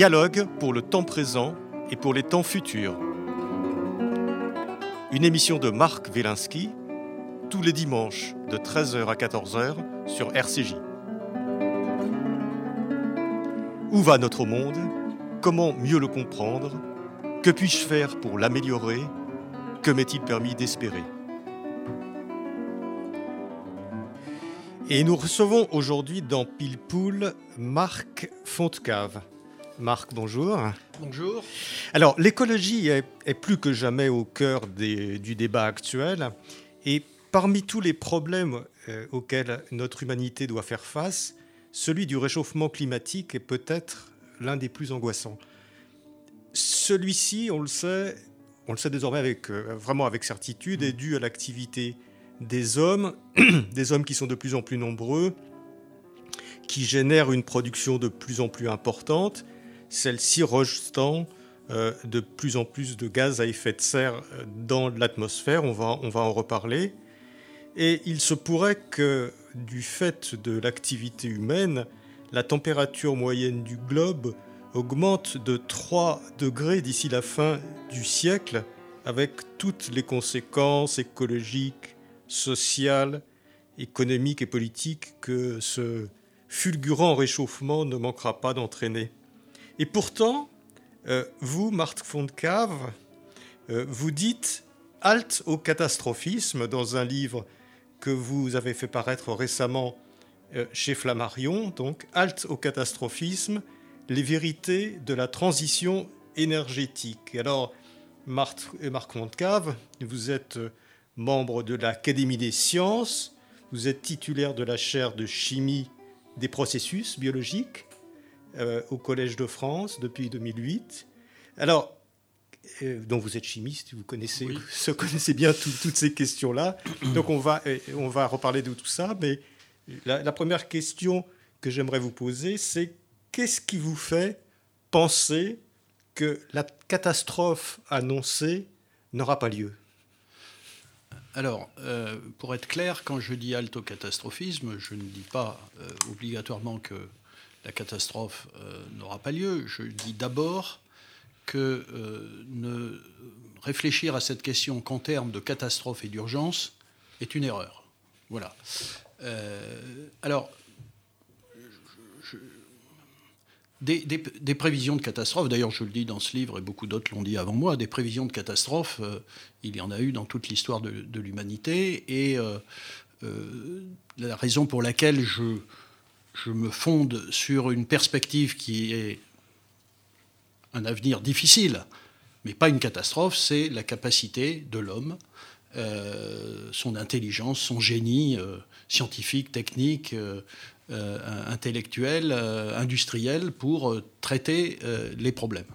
Dialogue pour le temps présent et pour les temps futurs. Une émission de Marc Wielinski, tous les dimanches de 13h à 14h sur RCJ. Où va notre monde? Comment mieux le comprendre? Que puis-je faire pour l'améliorer? Que m'est-il permis d'espérer? Et nous recevons aujourd'hui dans Pilpoul Marc Fontecave. Marc, bonjour. Bonjour. Alors, l'écologie est, plus que jamais au cœur du débat actuel. Et parmi tous les problèmes euh, auxquels notre humanité doit faire face, celui du réchauffement climatique est peut-être l'un des plus angoissants. Celui-ci, on le sait, on le sait désormais avec, euh, vraiment avec certitude, est dû à l'activité des hommes, des hommes qui sont de plus en plus nombreux, qui génèrent une production de plus en plus importante, celle-ci rejetant euh, de plus en plus de gaz à effet de serre euh, dans l'atmosphère, on va, on va en reparler. Et il se pourrait que du fait de l'activité humaine, la température moyenne du globe augmente de 3 degrés d'ici la fin du siècle, avec toutes les conséquences écologiques, social, économique et politique que ce fulgurant réchauffement ne manquera pas d'entraîner. Et pourtant, euh, vous, Marc Fontcave, euh, vous dites halte au catastrophisme dans un livre que vous avez fait paraître récemment euh, chez Flammarion, donc halte au catastrophisme, les vérités de la transition énergétique. Alors, Marc, Marc Fontcave, vous êtes membre de l'Académie des sciences, vous êtes titulaire de la chaire de chimie des processus biologiques euh, au Collège de France depuis 2008. Alors, euh, donc vous êtes chimiste, vous connaissez, vous connaissez bien toutes ces questions-là. Donc on va, euh, on va reparler de tout ça, mais la, la première question que j'aimerais vous poser, c'est qu'est-ce qui vous fait penser que la catastrophe annoncée n'aura pas lieu? Alors, euh, pour être clair, quand je dis alto-catastrophisme, je ne dis pas euh, obligatoirement que la catastrophe euh, n'aura pas lieu. Je dis d'abord que ne réfléchir à cette question qu'en termes de catastrophe et d'urgence est une erreur. Voilà. alors, des, prévisions de catastrophes, d'ailleurs je le dis dans ce livre et beaucoup d'autres l'ont dit avant moi, des prévisions de catastrophes, euh, il y en a eu dans toute l'histoire de, l'humanité, et euh, euh, la raison pour laquelle je, je me fonde sur une perspective qui est un avenir difficile, mais pas une catastrophe, c'est la capacité de l'homme, son intelligence, son génie scientifique, technique, euh, intellectuel, euh, industriel pour euh, traiter les problèmes.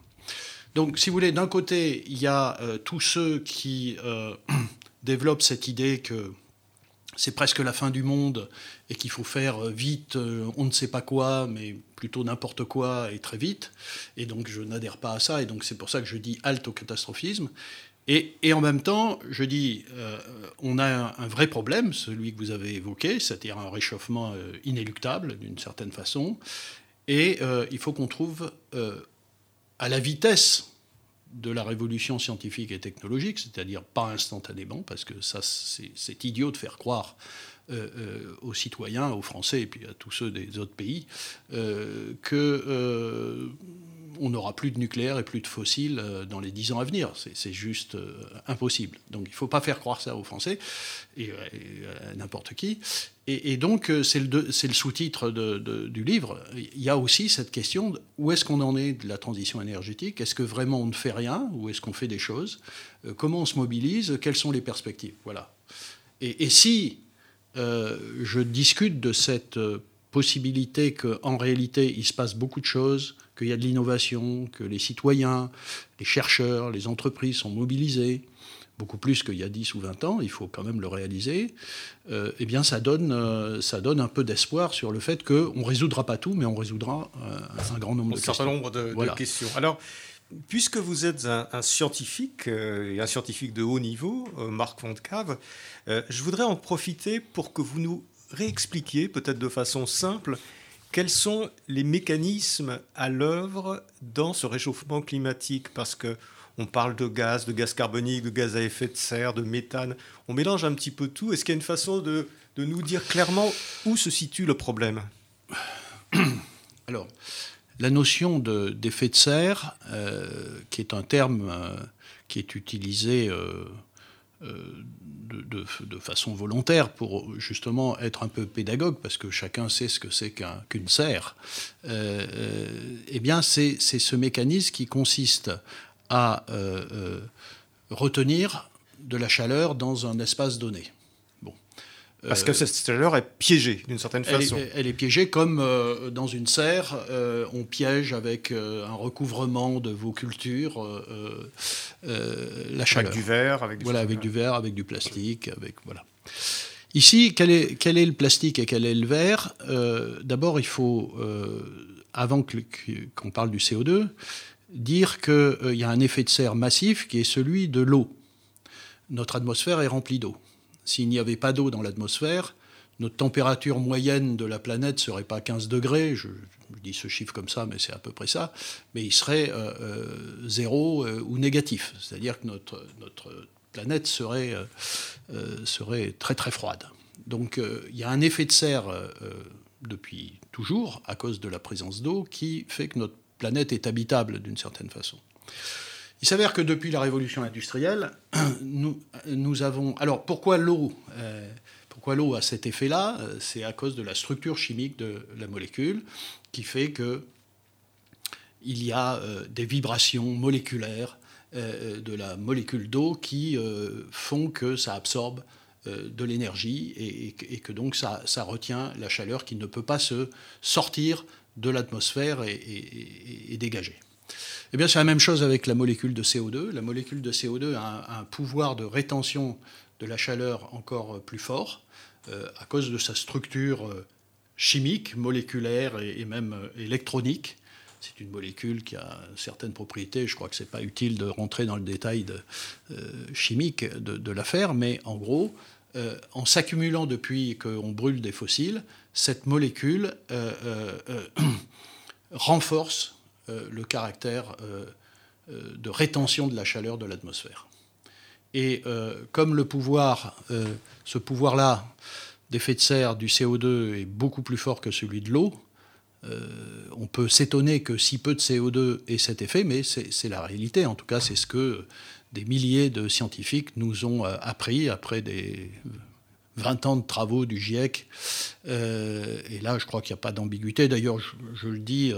Donc, si vous voulez, d'un côté, il y a tous ceux qui développent cette idée que c'est presque la fin du monde et qu'il faut faire vite, on ne sait pas quoi, mais plutôt n'importe quoi et très vite. Et donc je n'adhère pas à ça, et donc c'est pour ça que je dis halte au catastrophisme. Et, en même temps, je dis, euh, on a un, vrai problème, celui que vous avez évoqué, c'est-à-dire un réchauffement euh, inéluctable d'une certaine façon, et euh, il faut qu'on trouve à la vitesse de la révolution scientifique et technologique, c'est-à-dire pas instantanément, parce que ça, c'est idiot de faire croire aux citoyens, aux Français et puis à tous ceux des autres pays, que on n'aura plus de nucléaire et plus de fossiles euh, dans les dix ans à venir. C'est juste euh, impossible. Donc il ne faut pas faire croire ça aux Français et, à n'importe qui. Et, donc c'est le, sous-titre du livre. Il y a aussi cette question où est-ce qu'on en est de la transition énergétique? Est-ce que vraiment on ne fait rien ou est-ce qu'on fait des choses? Euh, Comment on se mobilise? Quelles sont les perspectives? Voilà. Et, si je discute de cette possibilité qu'en réalité il se passe beaucoup de choses, qu'il y a de l'innovation, que les citoyens, les chercheurs, les entreprises sont mobilisés, beaucoup plus qu'il y a 10 ou 20 ans, il faut quand même le réaliser, euh, eh bien ça donne, euh, ça donne un peu d'espoir sur le fait qu'on ne résoudra pas tout, mais on résoudra euh, un grand nombre de questions. Un certain nombre de, questions. Alors, puisque vous êtes un, scientifique, et un scientifique de haut niveau, Marc Fontcave, je voudrais en profiter pour que vous nous réexpliquiez, peut-être de façon simple, quels sont les mécanismes à l'œuvre dans ce réchauffement climatique? Parce que on parle de gaz, de gaz carbonique, de gaz à effet de serre, de méthane. On mélange un petit peu tout. Est-ce qu'il y a une façon de, nous dire clairement où se situe le problème? Alors, la notion d'effet de, serre, euh, qui est un terme euh, qui est utilisé euh, de, façon volontaire pour justement être un peu pédagogue, parce que chacun sait ce que c'est qu'une serre, eh bien c'est ce mécanisme qui consiste à retenir de la chaleur dans un espace donné. Parce que cette chaleur est piégée d'une certaine façon. elle est piégée comme euh, dans une serre, euh, on piège avec euh, un recouvrement de vos cultures la chaleur. Avec du verre, avec du voilà, avec du verre, avec du plastique, avec voilà. Ici, quel est, quel est le plastique et quel est le verre? D'abord, il faut, avant qu'on parle du CO2, dire qu'il y a un effet de serre massif qui est celui de l'eau. Notre atmosphère est remplie d'eau. S'il n'y avait pas d'eau dans l'atmosphère, notre température moyenne de la planète serait pas 15 degrés, je, dis ce chiffre comme ça, mais c'est à peu près ça, mais il serait euh, euh, zéro euh, ou négatif. C'est-à-dire que notre, notre planète serait, serait très très froide. Donc il y a un effet de serre depuis toujours, à cause de la présence d'eau, qui fait que notre planète est habitable d'une certaine façon. Il s'avère que depuis la révolution industrielle, nous, avons... Alors pourquoi l'eau euh, Pourquoi l'eau a cet effet-là euh, C'est à cause de la structure chimique de la molécule qui fait que il y a euh, des vibrations moléculaires de la molécule d'eau qui font que ça absorbe de l'énergie et, que donc ça, retient la chaleur qui ne peut pas se sortir de l'atmosphère et dégager. Eh bien, c'est la même chose avec la molécule de CO2. La molécule de CO2 a un, pouvoir de rétention de la chaleur encore plus fort euh, à cause de sa structure euh, chimique, moléculaire et, même euh, électronique. C'est une molécule qui a certaines propriétés. Je crois que ce n'est pas utile de rentrer dans le détail chimique de, l'affaire, mais en gros, en s'accumulant depuis qu'on brûle des fossiles, cette molécule renforce euh, le caractère euh, euh, de rétention de la chaleur de l'atmosphère. Et comme le pouvoir, ce pouvoir-là d'effet de serre du CO2 est beaucoup plus fort que celui de l'eau, on peut s'étonner que si peu de CO2 ait cet effet, mais c'est la réalité. En tout cas, c'est ce que des milliers de scientifiques nous ont appris après des 20 ans de travaux du GIEC. et là, je crois qu'il n'y a pas d'ambiguïté. D'ailleurs, je, le dis,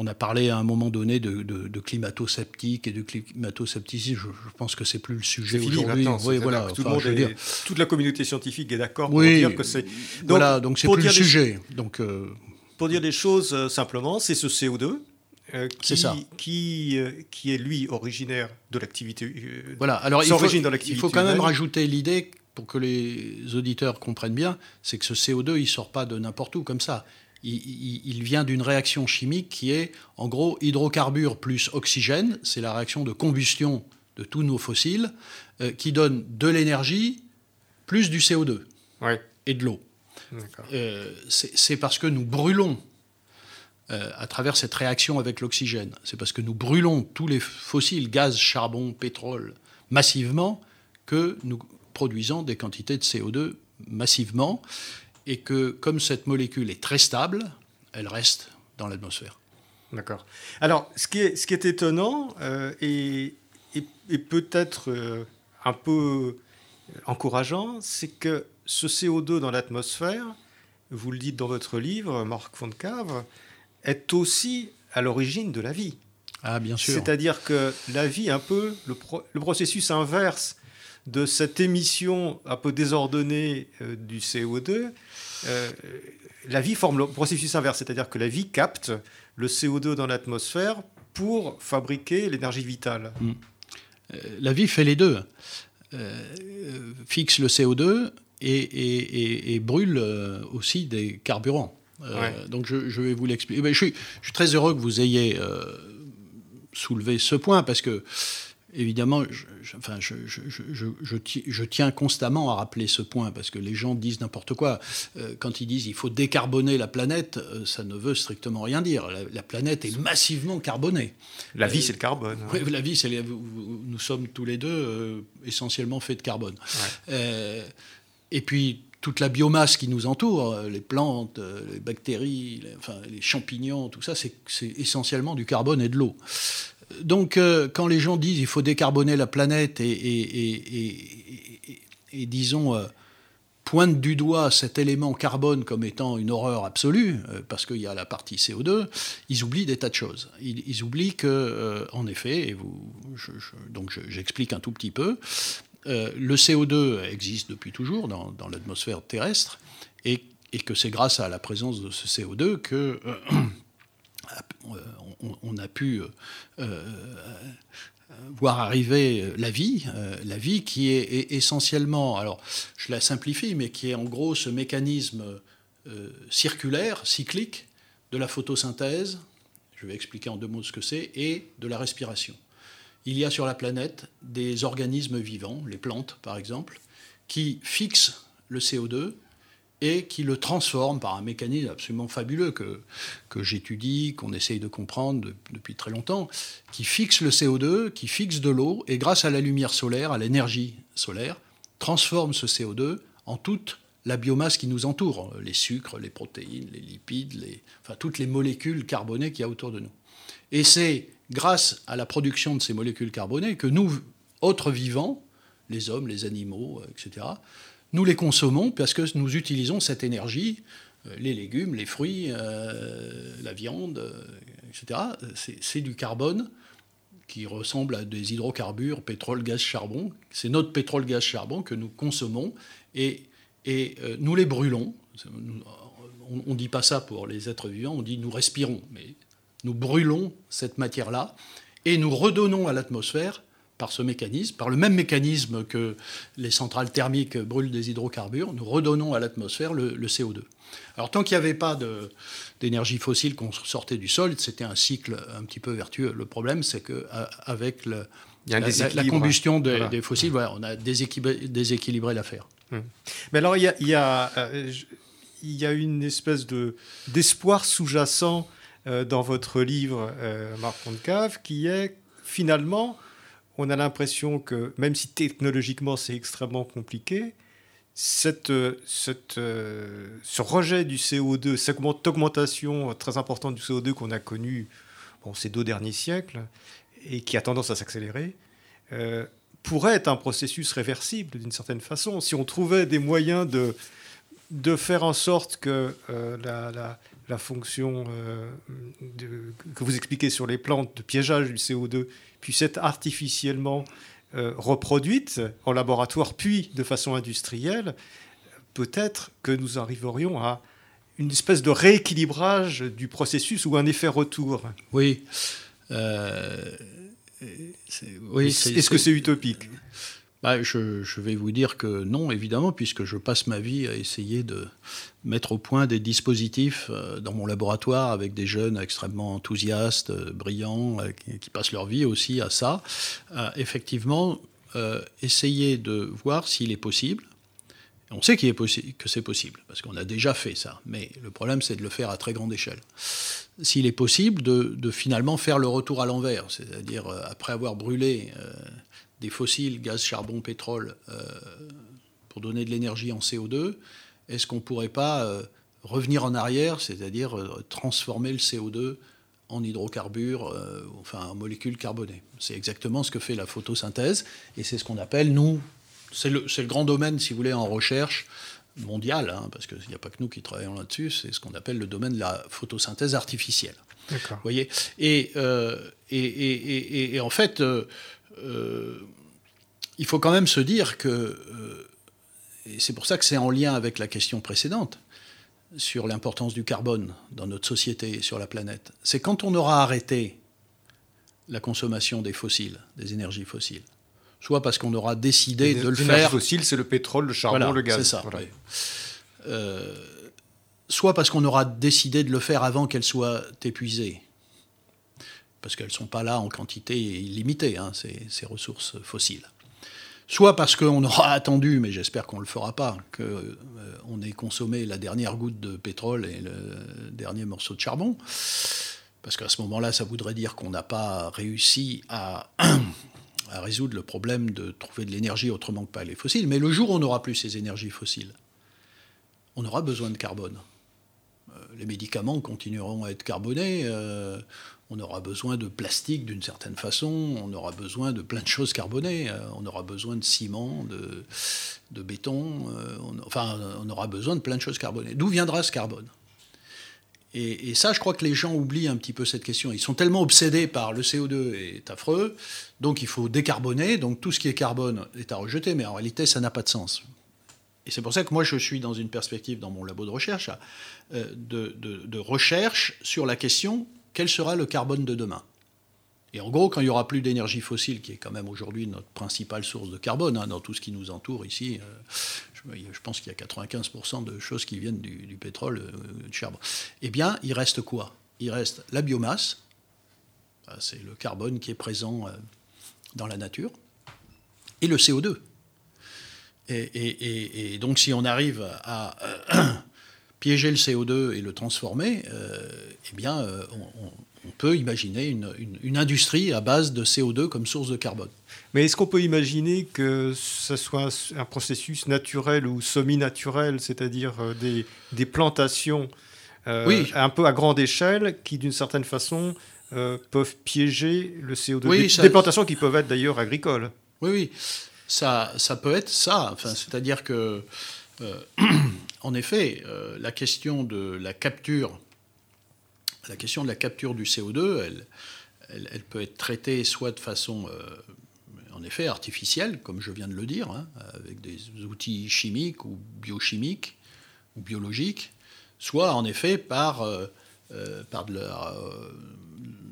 on a parlé à un moment donné de, climato-sceptique et de climato-scepticisme. Je, pense que c'est plus le sujet aujourd'hui. Oui, voilà. toute la communauté scientifique est d'accord pour dire que c'est. voilà, donc c'est plus le sujet. Donc, euh, Pour dire des choses euh, simplement, c'est ce CO2 euh, qui, ça. Qui, qui est lui originaire de l'activité. voilà, alors il faut, il faut quand même rajouter l'idée pour que les auditeurs comprennent bien, c'est que ce CO2, il sort pas de n'importe où comme ça il, vient d'une réaction chimique qui est, en gros, hydrocarbures plus oxygène. C'est la réaction de combustion de tous nos fossiles euh, qui donne de l'énergie plus du CO2 et de l'eau. Euh, c'est parce que nous brûlons euh, à travers cette réaction avec l'oxygène. C'est parce que nous brûlons tous les fossiles, gaz, charbon, pétrole, massivement, que nous produisons des quantités de CO2 massivement et que comme cette molécule est très stable, elle reste dans l'atmosphère. D'accord. Alors, ce qui est, ce qui est étonnant euh, et, peut-être euh, un peu encourageant, c'est que ce CO2 dans l'atmosphère, vous le dites dans votre livre, Marc Fontcave, est aussi à l'origine de la vie. Ah, bien sûr. C'est-à-dire que la vie, un peu, le, le processus inverse de cette émission un peu désordonnée euh, du CO2, euh, la vie forme le processus inverse, c'est-à-dire que la vie capte le CO2 dans l'atmosphère pour fabriquer l'énergie vitale. Hmm. Euh, la vie fait les deux. fixe le CO2 et, brûle aussi des carburants. Donc je, vais vous l'expliquer. Eh ben, je, suis, très heureux que vous ayez soulevé ce point parce que évidemment, je, enfin, je, je, tiens constamment à rappeler ce point parce que les gens disent n'importe quoi. Euh, quand ils disent il faut décarboner la planète, euh, ça ne veut strictement rien dire. La, planète est massivement carbonée. La vie, c'est le carbone. Oui, la vie, c'est nous sommes tous les deux essentiellement faits de carbone. et puis toute la biomasse qui nous entoure, les plantes, les bactéries, enfin, les champignons, tout ça, c'est essentiellement du carbone et de l'eau donc, euh, quand les gens disent qu'il faut décarboner la planète et, disons, euh, pointent du doigt cet élément carbone comme étant une horreur absolue, euh, parce qu'il y a la partie CO2, ils oublient des tas de choses. Ils, oublient que, en effet, et donc j'explique un tout petit peu, le CO2 existe depuis toujours dans l'atmosphère terrestre, et, que c'est grâce à la présence de ce CO2 que on, a pu euh, euh, voir arriver la vie, euh, la vie qui est, essentiellement, alors je la simplifie, mais qui est en gros ce mécanisme circulaire, cyclique, de la photosynthèse, je vais expliquer en deux mots ce que c'est, et de la respiration. Il y a sur la planète des organismes vivants, les plantes par exemple, qui fixent le CO2 et qui le transforme par un mécanisme absolument fabuleux que, que j'étudie, qu'on essaye de comprendre depuis très longtemps, qui fixe le CO2, qui fixe de l'eau, et grâce à la lumière solaire, à l'énergie solaire, transforme ce CO2 en toute la biomasse qui nous entoure, les sucres, les protéines, les lipides, enfin toutes les molécules carbonées qu'il y a autour de nous. Et c'est grâce à la production de ces molécules carbonées que nous, autres vivants, les hommes, les animaux, etc., nous les consommons parce que nous utilisons cette énergie, euh, les légumes, les fruits, euh, la viande, euh, etc. C'est du carbone qui ressemble à des hydrocarbures, pétrole, gaz, charbon. C'est notre pétrole, gaz, charbon que nous consommons et, et nous les brûlons. On ne dit pas ça pour les êtres vivants, on dit nous respirons, mais nous brûlons cette matière-là et nous redonnons à l'atmosphère par ce mécanisme, par le même mécanisme que les centrales thermiques brûlent des hydrocarbures, nous redonnons à l'atmosphère le, CO2. Alors tant qu'il n'y avait pas d'énergie fossile qu'on sortait du sol, c'était un cycle un petit peu vertueux. Le problème, c'est qu'avec la, la, combustion des fossiles, on a déséquilibré, l'affaire. Hum. Mais alors, il y a, euh, y a, une espèce d'espoir sous-jacent euh, dans votre livre, euh, Marc Concave, qui est finalement on a l'impression que, même si technologiquement c'est extrêmement compliqué, cette, euh, ce rejet du CO2, cette augmentation très importante du CO2 qu'on a connue ces deux derniers siècles et qui a tendance à s'accélérer, euh, pourrait être un processus réversible d'une certaine façon. Si on trouvait des moyens de, de faire en sorte que euh, la, fonction que vous expliquez sur les plantes de piégeage du CO2 puisse être artificiellement euh, reproduite en laboratoire, puis de façon industrielle, peut-être que nous arriverions à une espèce de rééquilibrage du processus ou un effet retour. Oui. Euh, oui Est-ce que c'est utopique? Bah, je, vais vous dire que non, évidemment, puisque je passe ma vie à essayer de mettre au point des dispositifs euh, dans mon laboratoire avec des jeunes extrêmement enthousiastes, euh, brillants, euh, qui, passent leur vie aussi à ça. effectivement, essayer de voir s'il est possible. On sait qu'il est que c'est possible, parce qu'on a déjà fait ça, mais le problème c'est de le faire à très grande échelle. S'il est possible de, finalement faire le retour à l'envers, c'est-à-dire après avoir brûlé des fossiles, gaz, charbon, pétrole, euh, pour donner de l'énergie en CO2, est-ce qu'on ne pourrait pas euh, revenir en arrière, c'est-à-dire euh, transformer le CO2 en hydrocarbures, enfin en molécules carbonées? C'est exactement ce que fait la photosynthèse, et c'est ce qu'on appelle, nous, c'est le, grand domaine, si vous voulez, en recherche mondiale, hein, parce qu'il n'y a pas que nous qui travaillons là-dessus, c'est ce qu'on appelle le domaine de la photosynthèse artificielle. D'accord. voyez? Et, et, et, en fait, euh, il faut quand même se dire que, euh, et c'est pour ça que c'est en lien avec la question précédente, sur l'importance du carbone dans notre société et sur la planète, c'est quand on aura arrêté la consommation des fossiles, des énergies fossiles, soit parce qu'on aura décidé de le faire. Les fossiles, c'est le pétrole, le charbon, le gaz. C'est ça. Euh, soit parce qu'on aura décidé de le faire avant qu'elles soient épuisées, parce qu'elles ne sont pas là en quantité illimitée, hein, ces, ces, ressources fossiles. Soit parce qu'on aura attendu, mais j'espère qu'on ne le fera pas, qu'on euh, ait consommé la dernière goutte de pétrole et le dernier morceau de charbon, parce qu'à ce moment-là, ça voudrait dire qu'on n'a pas réussi à, résoudre le problème de trouver de l'énergie autrement que pas les fossiles. Mais le jour où on n'aura plus ces énergies fossiles, on aura besoin de carbone. Euh, les médicaments continueront à être carbonés. Euh, on aura besoin de plastique d'une certaine façon, on aura besoin de plein de choses carbonées, euh, on aura besoin de ciment, de, béton, enfin on aura besoin de plein de choses carbonées. D'où viendra ce carbone? Et, ça, je crois que les gens oublient un petit peu cette question. Ils sont tellement obsédés par le CO2 est affreux, donc il faut décarboner, donc tout ce qui est carbone est à rejeter, mais en réalité, ça n'a pas de sens. Et c'est pour ça que moi, je suis dans une perspective dans mon labo de recherche, de, de recherche sur la question quel sera le carbone de demain? Et en gros, quand il n'y aura plus d'énergie fossile, qui est quand même aujourd'hui notre principale source de carbone hein, dans tout ce qui nous entoure ici, euh, je, pense qu'il y a 95% de choses qui viennent du, pétrole, euh, du charbon. Eh bien, il reste quoi? Il reste la biomasse, c'est le carbone qui est présent euh, dans la nature, et le CO2. Et, donc, si on arrive à piéger le CO2 et le transformer, eh bien, on on peut imaginer une, industrie à base de CO2 comme source de carbone. Mais est-ce qu'on peut imaginer que ce soit un processus naturel ou semi-naturel, c'est-à-dire euh, des, plantations euh, un peu à grande échelle qui, d'une certaine façon, euh, peuvent piéger le CO2 oui, des, plantations qui peuvent être d'ailleurs agricoles Oui, oui, ça, ça peut être ça. Enfin, c'est-à-dire que, en effet, la question de la capture la question de la capture du CO2, elle, peut être traitée soit de façon, euh, en effet, artificielle, comme je viens de le dire, hein, avec des outils chimiques ou biochimiques ou biologiques, soit en effet par, euh, euh, par de, la,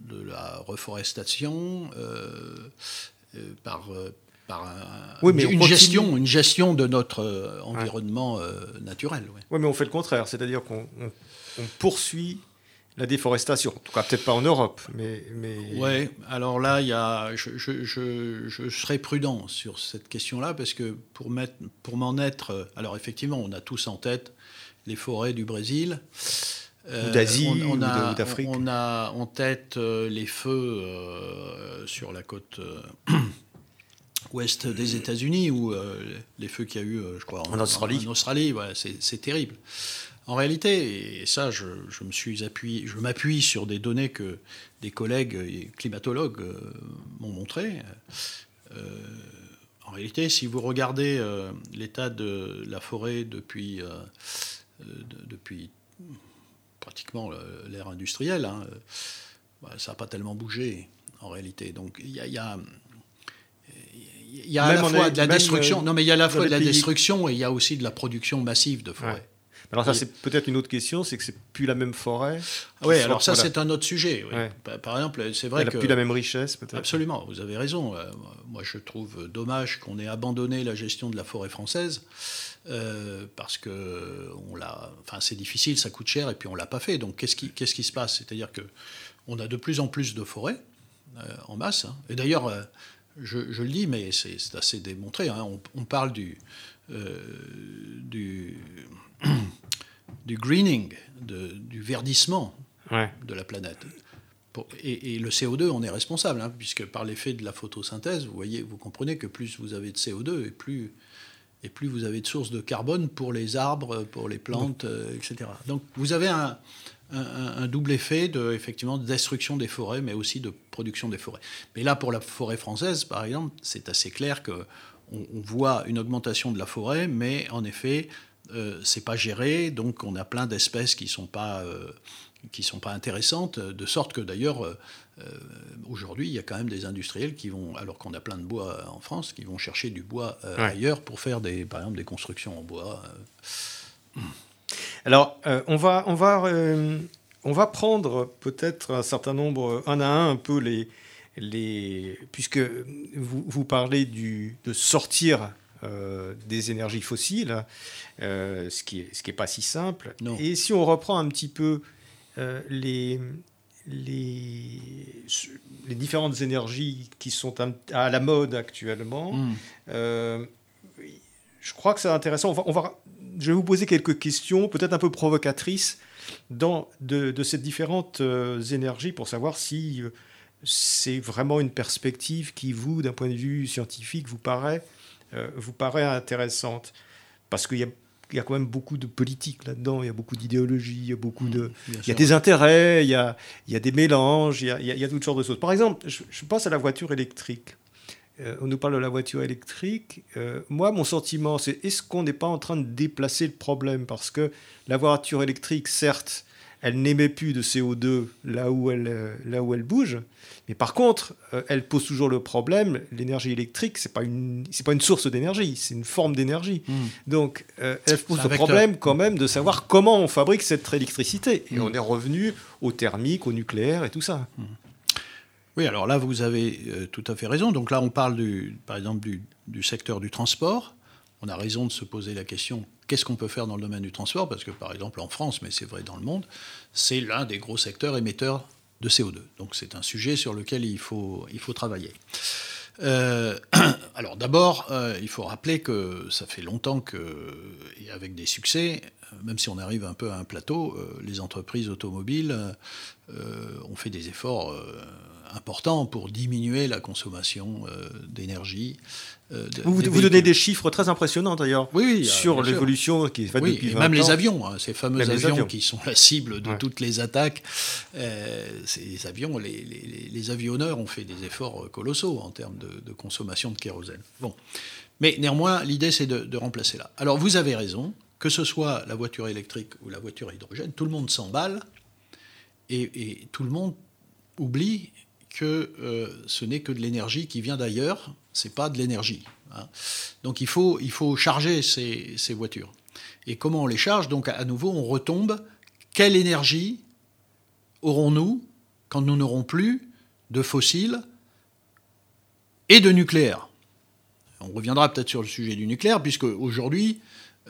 de, la, reforestation, par, par une, gestion, une gestion de notre environnement naturel. Oui, mais on fait le contraire, c'est-à-dire qu'on poursuit la déforestation. En tout cas, peut-être pas en Europe, mais. mais... Oui, alors là, il y a, je, je, je, serai prudent sur cette question-là, parce que pour, mettre, pour m'en être. Alors, effectivement, on a tous en tête les forêts du Brésil. Euh, D'Asie ou d'Afrique. On a en tête euh, les feux euh, sur la côte ouest des États-Unis, ou les feux qu'il y a eu, je crois, en, Australie. En, Australie, c'est terrible. En réalité, et ça, je, me suis appuyé, je m'appuie sur des données que des collègues climatologues euh, m'ont montrées. Euh, en réalité, si vous regardez euh, l'état de la forêt depuis, depuis pratiquement l'ère industrielle, hein, bah, ça n'a pas tellement bougé en réalité. Donc il y a, y a il y a à la fois de la destruction. non, mais il y a à la fois de la destruction et il y a aussi de la production massive de forêt. Alors ça, c'est peut-être une autre question, c'est que c'est plus la même forêt. Oui, alors ça, c'est un autre sujet. Par exemple, c'est vrai Elle que... plus la même richesse, peut-être. Absolument, vous avez raison. Euh, moi, je trouve dommage qu'on ait abandonné la gestion de la forêt française, euh, parce que on l'a... Enfin, c'est difficile, ça coûte cher, et puis on l'a pas fait. Donc, qu'est-ce qui, qu'est-ce qui se passe? C'est-à-dire que on a de plus en plus de forêts euh, en masse. Hein. Et d'ailleurs, je, le dis, mais c'est, assez démontré. Hein. On, on, parle du... du du greening, du verdissement de la planète. Et, le CO2, on est responsable, hein, puisque par l'effet de la photosynthèse, vous voyez, vous comprenez que plus vous avez de CO2 et plus, et plus vous avez de sources de carbone pour les arbres, pour les plantes, euh, etc. Donc vous avez un, double effet de, effectivement, de destruction des forêts, mais aussi de production des forêts. Mais là, pour la forêt française, par exemple, c'est assez clair que on, voit une augmentation de la forêt, mais en effet, euh, c'est pas géré, donc on a plein d'espèces qui sont pas euh, qui sont pas intéressantes, de sorte que d'ailleurs euh, aujourd'hui il y a quand même des industriels qui vont, alors qu'on a plein de bois en France, qui vont chercher du bois ailleurs pour faire des, par exemple des constructions en bois. Alors on va on va on va prendre peut-être un certain nombre un à un un peu les les puisque vous, vous parlez du, de sortir euh, des énergies fossiles, euh, ce qui n'est ce qui est pas si simple. Et si on reprend un petit peu euh, les, les, les différentes énergies qui sont à la mode actuellement. Hmm. Euh, je crois que c'est intéressant. On va, on va, je vais vous poser quelques questions, peut-être un peu provocatrices, dans, de, de ces différentes euh, énergies pour savoir si euh, c'est vraiment une perspective qui, vous, d'un point de vue scientifique, vous paraît, vous paraît intéressante. Parce qu'il y a il y a quand même beaucoup de politique là-dedans, il y a beaucoup d'idéologie, il y a beaucoup mmh, de, il y a des intérêts, il y a, il y a des mélanges, il y a, il y a, toutes sortes de choses. Par exemple, je, pense à la voiture électrique. Euh, on nous parle de la voiture électrique. Euh, moi, mon sentiment, c'est est-ce qu'on n'est pas en train de déplacer le problème? Parce que la voiture électrique, certes, elle n'émet plus de CO2 là où elle, euh, là où elle bouge. Mais par contre, elle pose toujours le problème, l'énergie électrique, ce n'est pas, une, pas une source d'énergie, c'est une forme d'énergie. Hmm. Donc, elle pose le problème quand même de savoir comment on fabrique cette électricité. Et hmm. on est revenu au thermique, au nucléaire et tout ça. Hmm. Oui, alors là, vous avez tout à fait raison. Donc là, on parle, du, par exemple, du, secteur du transport. On a raison de se poser la question Qu'est-ce qu'on peut faire dans le domaine du transport? Parce que par exemple en France, mais c'est vrai dans le monde, c'est l'un des gros secteurs émetteurs de CO2. Donc c'est un sujet sur lequel il faut, il faut travailler. Euh, alors d'abord, euh, il faut rappeler que ça fait longtemps que, avec des succès, même si on arrive un peu à un plateau, euh, les entreprises automobiles ont fait des efforts important pour diminuer la consommation euh, d'énergie. Euh, vous, vous donnez des chiffres très impressionnants d'ailleurs oui, sur l'évolution qui est faite depuis 20 même les avions, hein, ces fameux avions, qui sont la cible de toutes les attaques. Euh, ces avions, les, les, avionneurs ont fait des efforts colossaux en termes de, consommation de kérosène. Bon. Mais néanmoins, l'idée c'est de, remplacer là. Alors vous avez raison, que ce soit la voiture électrique ou la voiture à hydrogène, tout le monde s'emballe et, tout le monde oublie que euh, ce n'est que de l'énergie qui vient d'ailleurs, c'est pas de l'énergie. Hein. Donc il faut, il faut charger ces, voitures. Et comment on les charge? Donc à nouveau, on retombe. Quelle énergie aurons-nous quand nous n'aurons plus de fossiles et de nucléaire On reviendra peut-être sur le sujet du nucléaire, puisque aujourd'hui,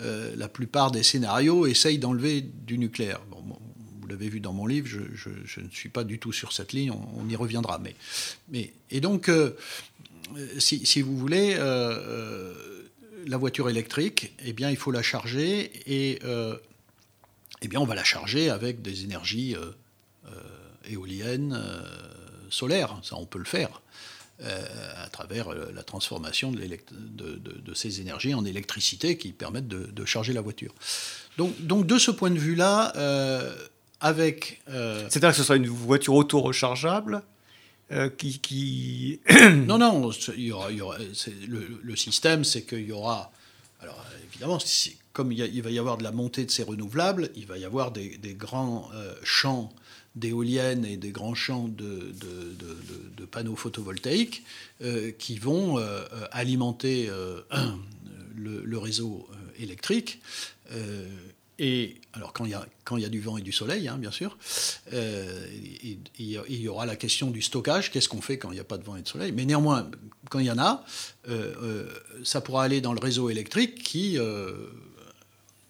euh, la plupart des scénarios essayent d'enlever du nucléaire. Bon, l'avez vu dans mon livre, je, ne suis pas du tout sur cette ligne, on, y reviendra. Mais, mais, et donc, euh, si, vous voulez, euh, euh, la voiture électrique, eh bien, il faut la charger et eh bien, on va la charger avec des énergies éoliennes, solaires. Ça, on peut le faire. à travers la transformation de, ces énergies en électricité qui permettent de, charger la voiture. Donc, donc de ce point de vue-là, avec. Euh, C'est-à-dire que ce sera une voiture auto-rechargeable euh, qui, qui... non, non, il y aura, le, système, c'est qu'il y aura. Alors, évidemment, comme il, va y avoir de la montée de ces renouvelables, il va y avoir des, grands euh, champs d'éoliennes et des grands champs de, de, panneaux photovoltaïques qui vont alimenter le, le, réseau électrique. Et alors quand il y a, quand il y a du vent et du soleil, hein, bien sûr, euh, il, y aura la question du stockage. Qu'est-ce qu'on fait quand il n'y a pas de vent et de soleil? Mais néanmoins, quand il y en a, euh, euh, ça pourra aller dans le réseau électrique qui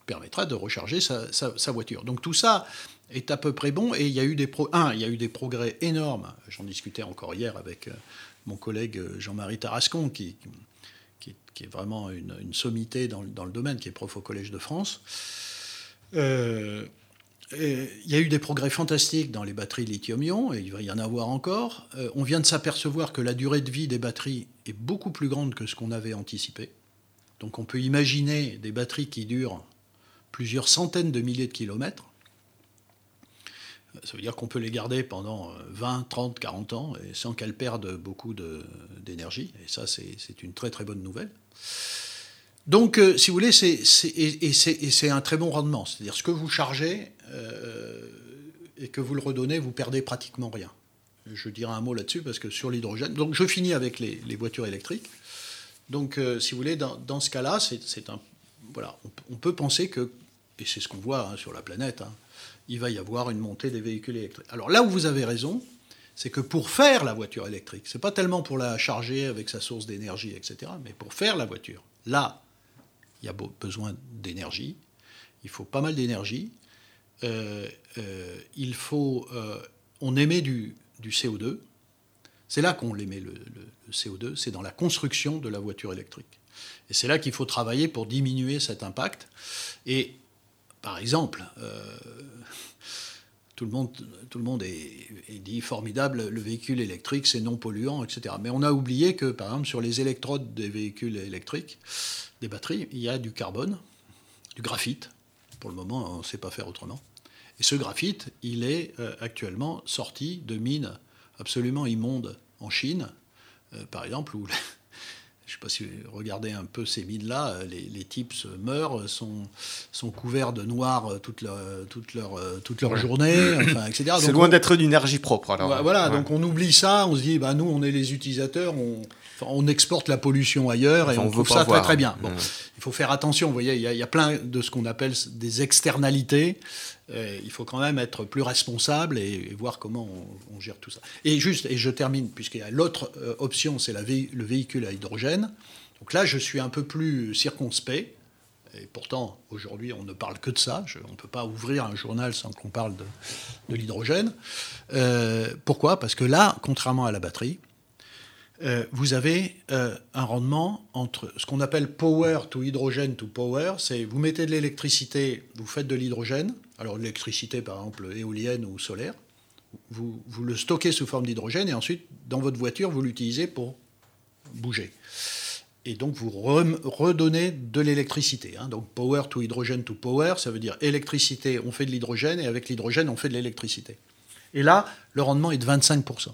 permettra de recharger sa, voiture. Donc tout ça est à peu près bon. Et il y a eu des, un, il y a eu des progrès énormes. J'en discutais encore hier avec mon collègue Jean-Marie Tarascon, qui, qui, est vraiment une, sommité dans, dans, le domaine, qui est prof au Collège de France. Euh, il y a eu des progrès fantastiques dans les batteries lithium-ion, et il va y en avoir encore. Euh, on vient de s'apercevoir que la durée de vie des batteries est beaucoup plus grande que ce qu'on avait anticipé. Donc on peut imaginer des batteries qui durent plusieurs centaines de milliers de kilomètres. Ça veut dire qu'on peut les garder pendant 20, 30, 40 ans et sans qu'elles perdent beaucoup d'énergie. Et ça, c'est une très très bonne nouvelle. Donc, euh, si vous voulez, c'est un très bon rendement. C'est-à-dire, ce que vous chargez euh, et que vous le redonnez, vous perdez pratiquement rien. Je dirais un mot là-dessus parce que sur l'hydrogène. Donc, je finis avec les, voitures électriques. Donc, euh, si vous voulez, dans, ce cas-là, c'est un. Voilà, on, peut penser que, et c'est ce qu'on voit hein, sur la planète, hein, il va y avoir une montée des véhicules électriques. Alors là où vous avez raison, c'est que pour faire la voiture électrique, c'est pas tellement pour la charger avec sa source d'énergie, etc., mais pour faire la voiture. Là, il y a besoin d'énergie, il faut pas mal d'énergie, euh, euh, il faut euh, on émet du, CO2. C'est là qu'on émet le, CO2, c'est dans la construction de la voiture électrique. Et c'est là qu'il faut travailler pour diminuer cet impact. Et par exemple, tout le monde, est, dit formidable, le véhicule électrique c'est non polluant, etc. Mais on a oublié que, par exemple, sur les électrodes des véhicules électriques, des batteries, il y a du carbone, du graphite. Pour le moment, on ne sait pas faire autrement. Et ce graphite, il est euh, actuellement sorti de mines absolument immondes en Chine, euh, par exemple, où je ne sais pas si vous regardez un peu ces mines-là, euh, les, types meurent, sont, sont couverts de noir toute leur, toute leur, toute leur journée, enfin, etc. C'est loin d'être une énergie propre. Alors. Voilà, donc on oublie ça, on se dit, bah, nous, on est les utilisateurs, on, on exporte la pollution ailleurs et on, trouve ça très très bien. Bon, Il faut faire attention, vous voyez, il y, a, plein de ce qu'on appelle des externalités. Euh, il faut quand même être plus responsable et, voir comment on, gère tout ça. Et juste, et je termine, puisqu'il y a l'autre euh, option, c'est le véhicule à hydrogène. Donc là, je suis un peu plus circonspect. Et pourtant, aujourd'hui, on ne parle que de ça. on ne peut pas ouvrir un journal sans qu'on parle de, l'hydrogène. Euh, pourquoi? Parce que là, contrairement à la batterie, euh, vous avez euh, un rendement entre ce qu'on appelle power to hydrogène to power, c'est vous mettez de l'électricité, vous faites de l'hydrogène, alors l'électricité par exemple éolienne ou solaire, vous, vous le stockez sous forme d'hydrogène et ensuite dans votre voiture vous l'utilisez pour bouger. Et donc vous redonnez de l'électricité. Hein. Donc power to hydrogène to power, ça veut dire électricité, on fait de l'hydrogène et avec l'hydrogène on fait de l'électricité. Et là, le rendement est de 25%.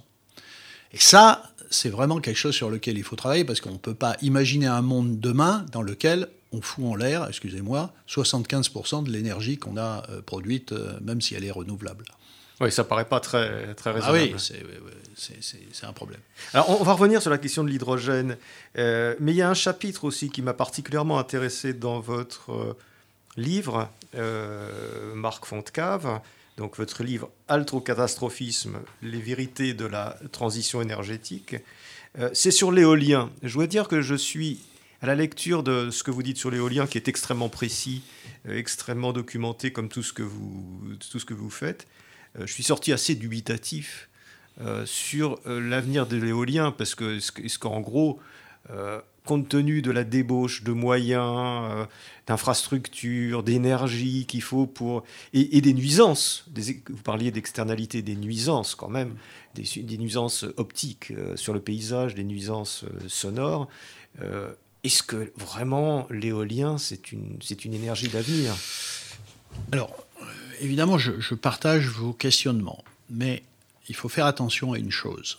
Et ça, c'est vraiment quelque chose sur lequel il faut travailler parce qu'on ne peut pas imaginer un monde demain dans lequel on fout en l'air, excusez-moi, 75% de l'énergie qu'on a euh, produite, euh, même si elle est renouvelable. Oui, ça paraît pas très, très raisonnable. Ah oui, c'est un problème. Alors, on va revenir sur la question de l'hydrogène. Euh, mais il y a un chapitre aussi qui m'a particulièrement intéressé dans votre livre, Marc Fontcave, donc votre livre Altrocatastrophisme, les vérités de la transition énergétique. Euh, c'est sur l'éolien. Je dois dire que je suis à la lecture de ce que vous dites sur l'éolien, qui est extrêmement précis, euh, extrêmement documenté comme tout ce que vous, tout ce que vous faites. Euh, je suis sorti assez dubitatif sur l'avenir de l'éolien, parce que, ce qu'en gros, compte tenu de la débauche de moyens, euh, d'infrastructures, d'énergie qu'il faut pour... Et, des nuisances, vous parliez d'externalité, des nuisances quand même, des, nuisances optiques euh, sur le paysage, des nuisances euh, sonores. Est-ce que vraiment l'éolien, c'est une, c'est une énergie d'avenir? Alors, évidemment, je partage vos questionnements, mais il faut faire attention à une chose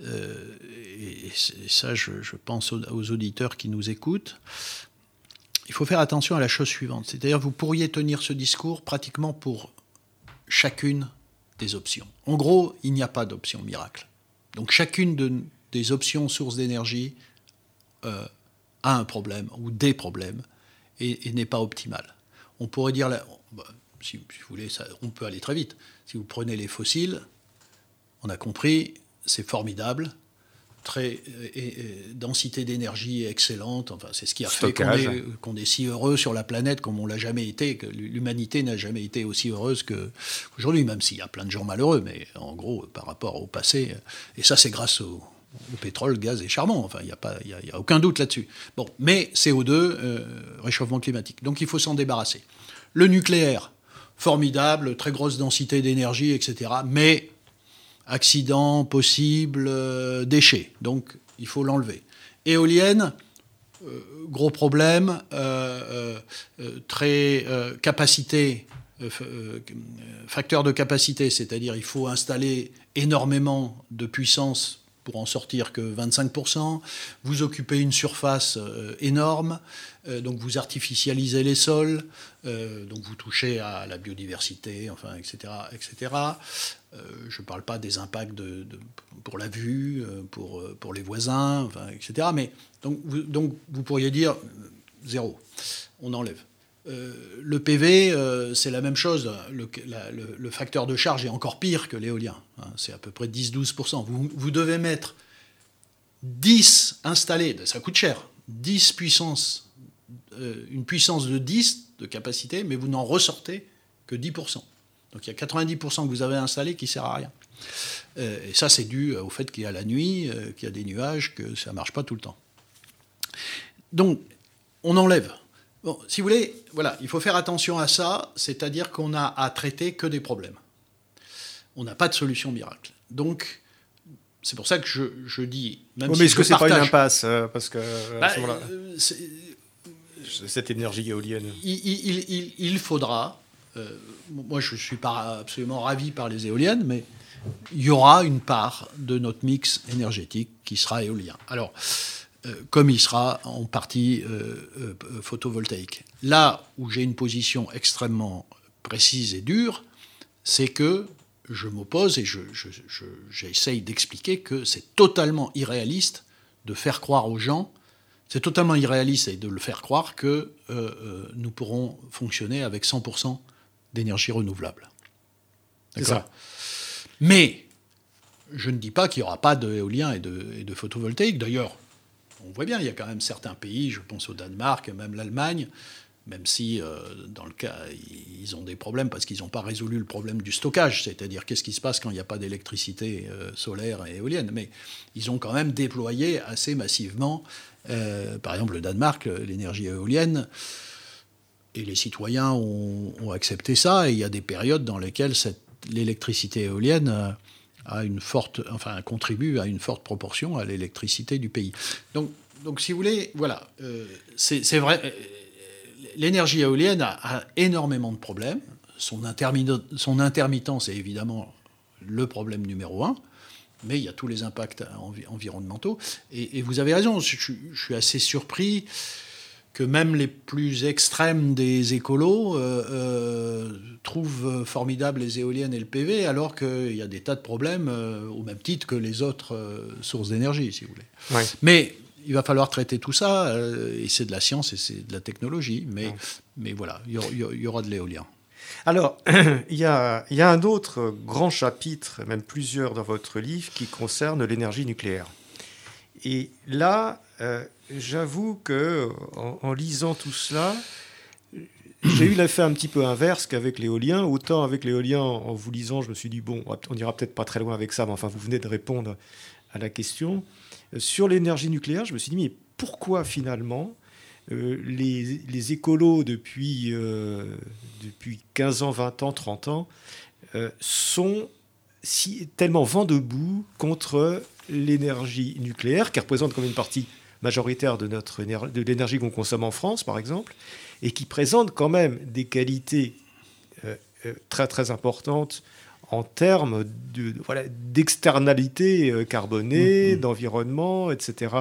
euh, et, ça je, pense aux, auditeurs qui nous écoutent, il faut faire attention à la chose suivante. C'est-à-dire vous pourriez tenir ce discours pratiquement pour chacune des options. En gros, il n'y a pas d'option miracle. Donc chacune des options sources d'énergie euh, a un problème ou des problèmes et, n'est pas optimale. On pourrait dire, bah, si, vous voulez, on peut aller très vite. Si vous prenez les fossiles, on a compris, c'est formidable. Très, densité d'énergie excellente. Enfin, c'est ce qui a fait qu'on est, si heureux sur la planète comme on l'a jamais été, que l'humanité n'a jamais été aussi heureuse qu'aujourd'hui, même s'il y a plein de gens malheureux, mais en gros, par rapport au passé, et ça, c'est grâce au, pétrole, gaz et charbon. Enfin, il n'y a, pas, a aucun doute là-dessus. Bon, mais CO2, euh, réchauffement climatique. Donc, il faut s'en débarrasser. Le nucléaire, formidable, très grosse densité d'énergie, etc. Mais accident possible, euh, déchets. Donc il faut l'enlever. Éolienne, euh, gros problème, euh, très capacité, facteur de capacité, c'est-à-dire il faut installer énormément de puissance pour en sortir que 25%, vous occupez une surface énorme, donc vous artificialisez les sols, donc vous touchez à la biodiversité, enfin, etc. etc. Euh, je ne parle pas des impacts de, pour la vue, euh, pour, euh, pour les voisins, etc. Mais donc donc vous pourriez dire zéro, on enlève. Le PV, c'est la même chose. Le, facteur de charge est encore pire que l'éolien. Hein. c'est à peu près 10-12%. Vous, devez mettre 10 installés, ça coûte cher, 10 puissances, une puissance de 10 de capacité, mais vous n'en ressortez que 10%. Donc il y a 90% que vous avez installé qui ne sert à rien. et ça, c'est dû au fait qu'il y a la nuit, qu'il y a des nuages, que ça ne marche pas tout le temps. Donc, on enlève. Bon, si vous voulez, voilà, il faut faire attention à ça, c'est-à-dire qu'on n'a à traiter que des problèmes. On n'a pas de solution miracle. Donc, c'est pour ça que je, dis. Même mais est-ce que c'est pas une impasse euh, Parce que bah, euh, cette énergie éolienne. Il, faudra. Euh, moi, je suis pas absolument ravi par les éoliennes, mais il y aura une part de notre mix énergétique qui sera éolien. Alors, comme il sera en partie photovoltaïque. Là où j'ai une position extrêmement précise et dure, c'est que je m'oppose et j'essaye d'expliquer que c'est totalement irréaliste de faire croire aux gens, c'est totalement irréaliste de le faire croire que euh, euh, nous pourrons fonctionner avec 100% d'énergie renouvelable. ça. Mais je ne dis pas qu'il n'y aura pas d'éolien et de, et de photovoltaïque. D'ailleurs, on voit bien, il y a quand même certains pays, je pense au Danemark, même l'Allemagne, même si euh, dans le cas, ils ont des problèmes parce qu'ils n'ont pas résolu le problème du stockage, c'est-à-dire qu'est-ce qui se passe quand il n'y a pas d'électricité euh, solaire et éolienne. Mais ils ont quand même déployé assez massivement, euh, par exemple le Danemark, l'énergie éolienne, et les citoyens ont, accepté ça, et il y a des périodes dans lesquelles l'électricité éolienne a une forte, enfin, contribue à une forte proportion à l'électricité du pays. Donc, donc, si vous voulez, voilà, c'est vrai l'énergie éolienne a, énormément de problèmes. Son, intermittence est évidemment le problème numéro un, mais il y a tous les impacts environnementaux. Et, vous avez raison, je, suis assez surpris que même les plus extrêmes des écolos euh, euh, trouvent formidables les éoliennes et le PV, alors qu'il y a des tas de problèmes euh, au même titre que les autres sources d'énergie, si vous voulez. Mais il va falloir traiter tout ça, euh, et c'est de la science et c'est de la technologie, mais, mais voilà, il y, aura de l'éolien. Alors, il y, a, y, a, un autre grand chapitre, même plusieurs dans votre livre, qui concerne l'énergie nucléaire. Et là, euh, j'avoue que en, lisant tout cela, j'ai eu l'effet un petit peu inverse qu'avec l'éolien. Autant avec l'éolien, en vous lisant, je me suis dit, bon, on ira peut-être pas très loin avec ça, mais enfin, vous venez de répondre à la question. Sur l'énergie nucléaire, je me suis dit, mais pourquoi finalement euh, les, écolos depuis, euh, depuis 15 ans, 20 ans, 30 ans euh, sont si, tellement vent debout contre l'énergie nucléaire, qui représente comme une partie majoritaire de, notre, de l'énergie qu'on consomme en France, par exemple, et qui présente quand même des qualités très très importantes en termes de, voilà, d'externalité euh, carbonée, mm-hmm. d'environnement, etc.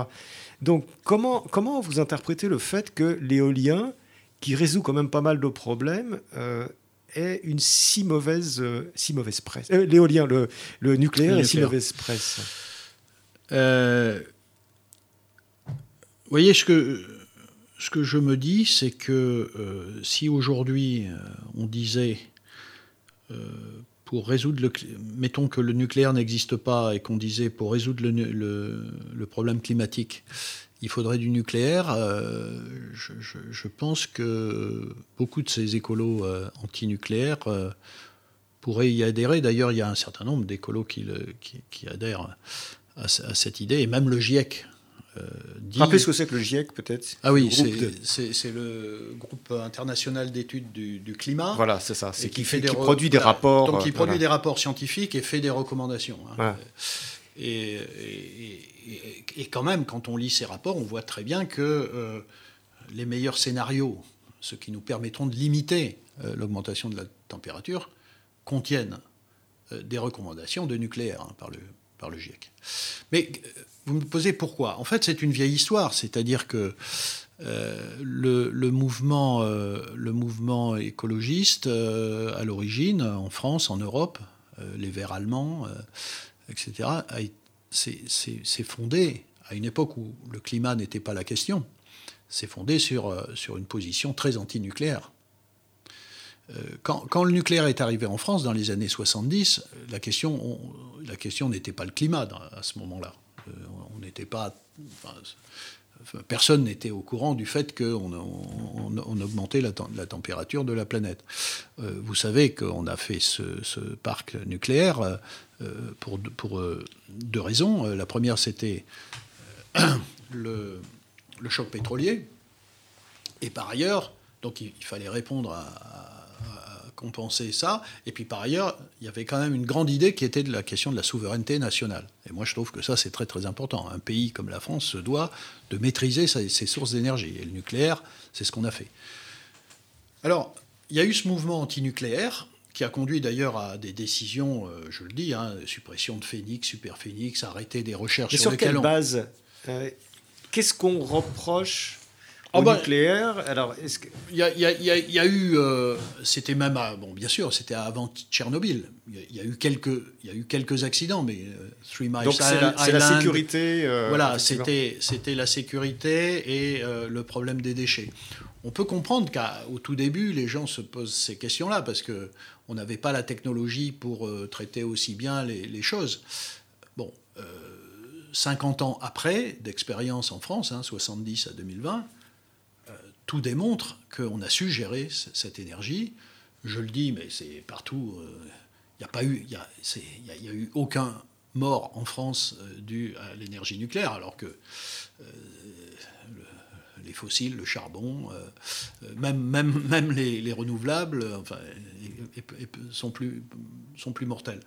Donc comment, comment vous interprétez le fait que l'éolien, qui résout quand même pas mal de problèmes, euh, ait une si mauvaise, euh, si mauvaise presse? L'éolien, le, le, nucléaire est si mauvaise presse voyez, ce que, ce que je me dis, c'est que si aujourd'hui on disait pour résoudre le. Mettons que le nucléaire n'existe pas et qu'on disait pour résoudre le, le, problème climatique, il faudrait du nucléaire. Euh, je, pense que beaucoup de ces écolos euh, anti-nucléaires euh, pourraient y adhérer. D'ailleurs, il y a un certain nombre d'écolos qui, qui, adhèrent à, cette idée, et même le GIEC euh, Rappelez ce que c'est que le GIEC, peut-être Ah oui, c'est le groupe international d'études du, climat. Voilà, c'est ça. C'est qui, fait qui produit des rapports. Donc, qui produit des rapports scientifiques et fait des recommandations. Hein. Et, et, quand même, quand on lit ces rapports, on voit très bien que euh, les meilleurs scénarios, ceux qui nous permettront de limiter euh, l'augmentation de la température, contiennent des recommandations de nucléaire hein, par, le, par le GIEC. Mais vous me posez pourquoi En fait, c'est une vieille histoire, c'est-à-dire que euh, le, mouvement, euh, le mouvement écologiste, euh, à l'origine, en France, en Europe, les Verts allemands, etc., s'est fondé à une époque où le climat n'était pas la question, c'est fondé sur, sur une position très antinucléaire. Quand, quand, le nucléaire est arrivé en France dans les années 70, la question, la question n'était pas le climat à ce moment-là. Euh, on n'était pas. personne n'était au courant du fait qu'on on, augmentait la, température de la planète. Euh, vous savez qu'on a fait ce, parc nucléaire pour, deux raisons. La première, c'était le, le, choc pétrolier. Et par ailleurs, donc il, fallait répondre à compenser ça. Et puis par ailleurs, il y avait quand même une grande idée qui était de la question de la souveraineté nationale. Et moi, je trouve que ça, c'est très très important. Un pays comme la France se doit de maîtriser ses, sources d'énergie. Et le nucléaire, c'est ce qu'on a fait. Alors, il y a eu ce mouvement antinucléaire qui a conduit d'ailleurs à des décisions, euh, je le dis, hein, suppression de Phoenix, Super Phoenix, arrêter des recherches sur, sur quelle base euh, Qu'est-ce qu'on reproche au bah, nucléaire. Alors, est-ce que... il, y y il y a, eu, euh, c'était même, bon, bien sûr, c'était avant Tchernobyl. Il y, a eu quelques, il y a eu quelques accidents, mais euh, Three Mile Donc c'est la, la, sécurité. Euh, voilà, c'était, c'était la sécurité et le problème des déchets. On peut comprendre qu'au tout début, les gens se posent ces questions-là parce que on n'avait pas la technologie pour traiter aussi bien les, les choses. Bon. 50 ans après d'expérience en France, hein, 70 à 2020, tout démontre qu'on a su gérer cette énergie. Je le dis, mais c'est partout. Il euh, n'y a pas eu, il y, a, eu aucun mort en France euh, dû à l'énergie nucléaire, alors que euh, les fossiles, le charbon, même, même, même les, renouvelables, enfin, sont plus, sont plus mortels.